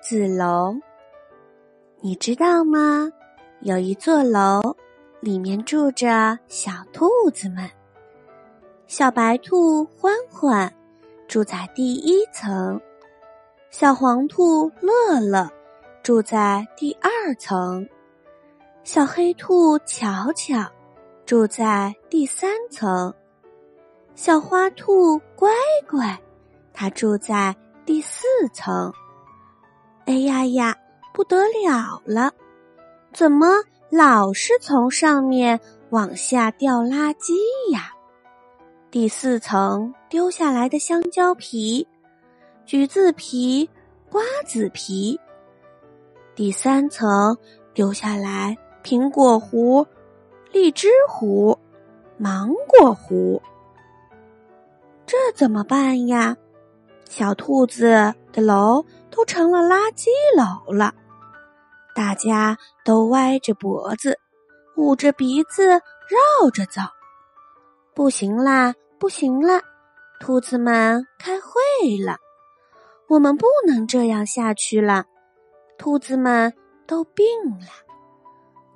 子楼。你知道吗？有一座楼，里面住着小兔子们。小白兔欢欢住在第一层，小黄兔乐乐住在第二层，小黑兔巧巧住在第三层，小花兔乖乖，它住在第四层。哎呀呀！不得了了，怎么老是从上面往下掉垃圾呀？第四层丢下来的香蕉皮、橘子皮、瓜子皮；第三层丢下来苹果核、荔枝核、芒果核。这怎么办呀？小兔子的楼都成了垃圾楼了。大家都歪着脖子，捂着鼻子绕着走。不行啦，不行啦！兔子们开会了，我们不能这样下去了。兔子们都病了，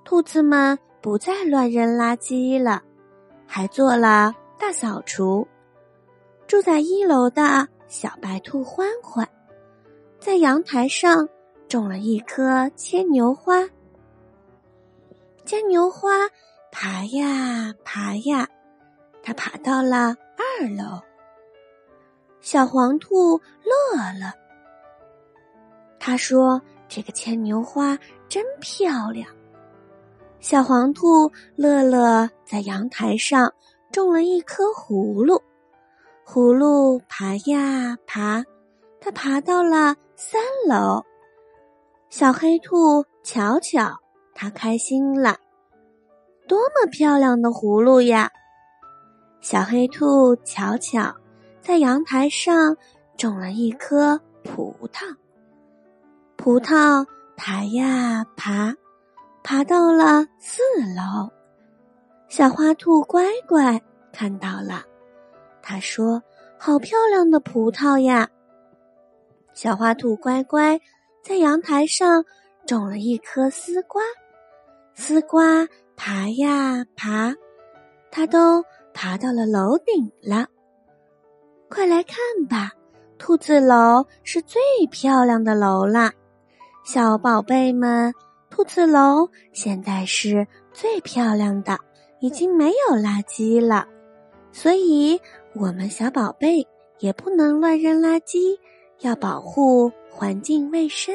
兔子们不再乱扔垃圾了，还做了大扫除。住在一楼的小白兔欢欢，在阳台上。种了一棵牵牛花，牵牛花爬呀爬呀，它爬到了二楼。小黄兔乐了，他说：“这个牵牛花真漂亮。”小黄兔乐乐在阳台上种了一颗葫芦，葫芦爬呀爬，它爬到了三楼。小黑兔巧巧，它开心了。多么漂亮的葫芦呀！小黑兔巧巧，在阳台上种了一颗葡萄。葡萄爬呀爬，爬到了四楼。小花兔乖乖看到了，他说：“好漂亮的葡萄呀！”小花兔乖乖。在阳台上种了一颗丝瓜，丝瓜爬呀爬，它都爬到了楼顶了。快来看吧，兔子楼是最漂亮的楼啦！小宝贝们，兔子楼现在是最漂亮的，已经没有垃圾了。所以，我们小宝贝也不能乱扔垃圾。要保护环境卫生。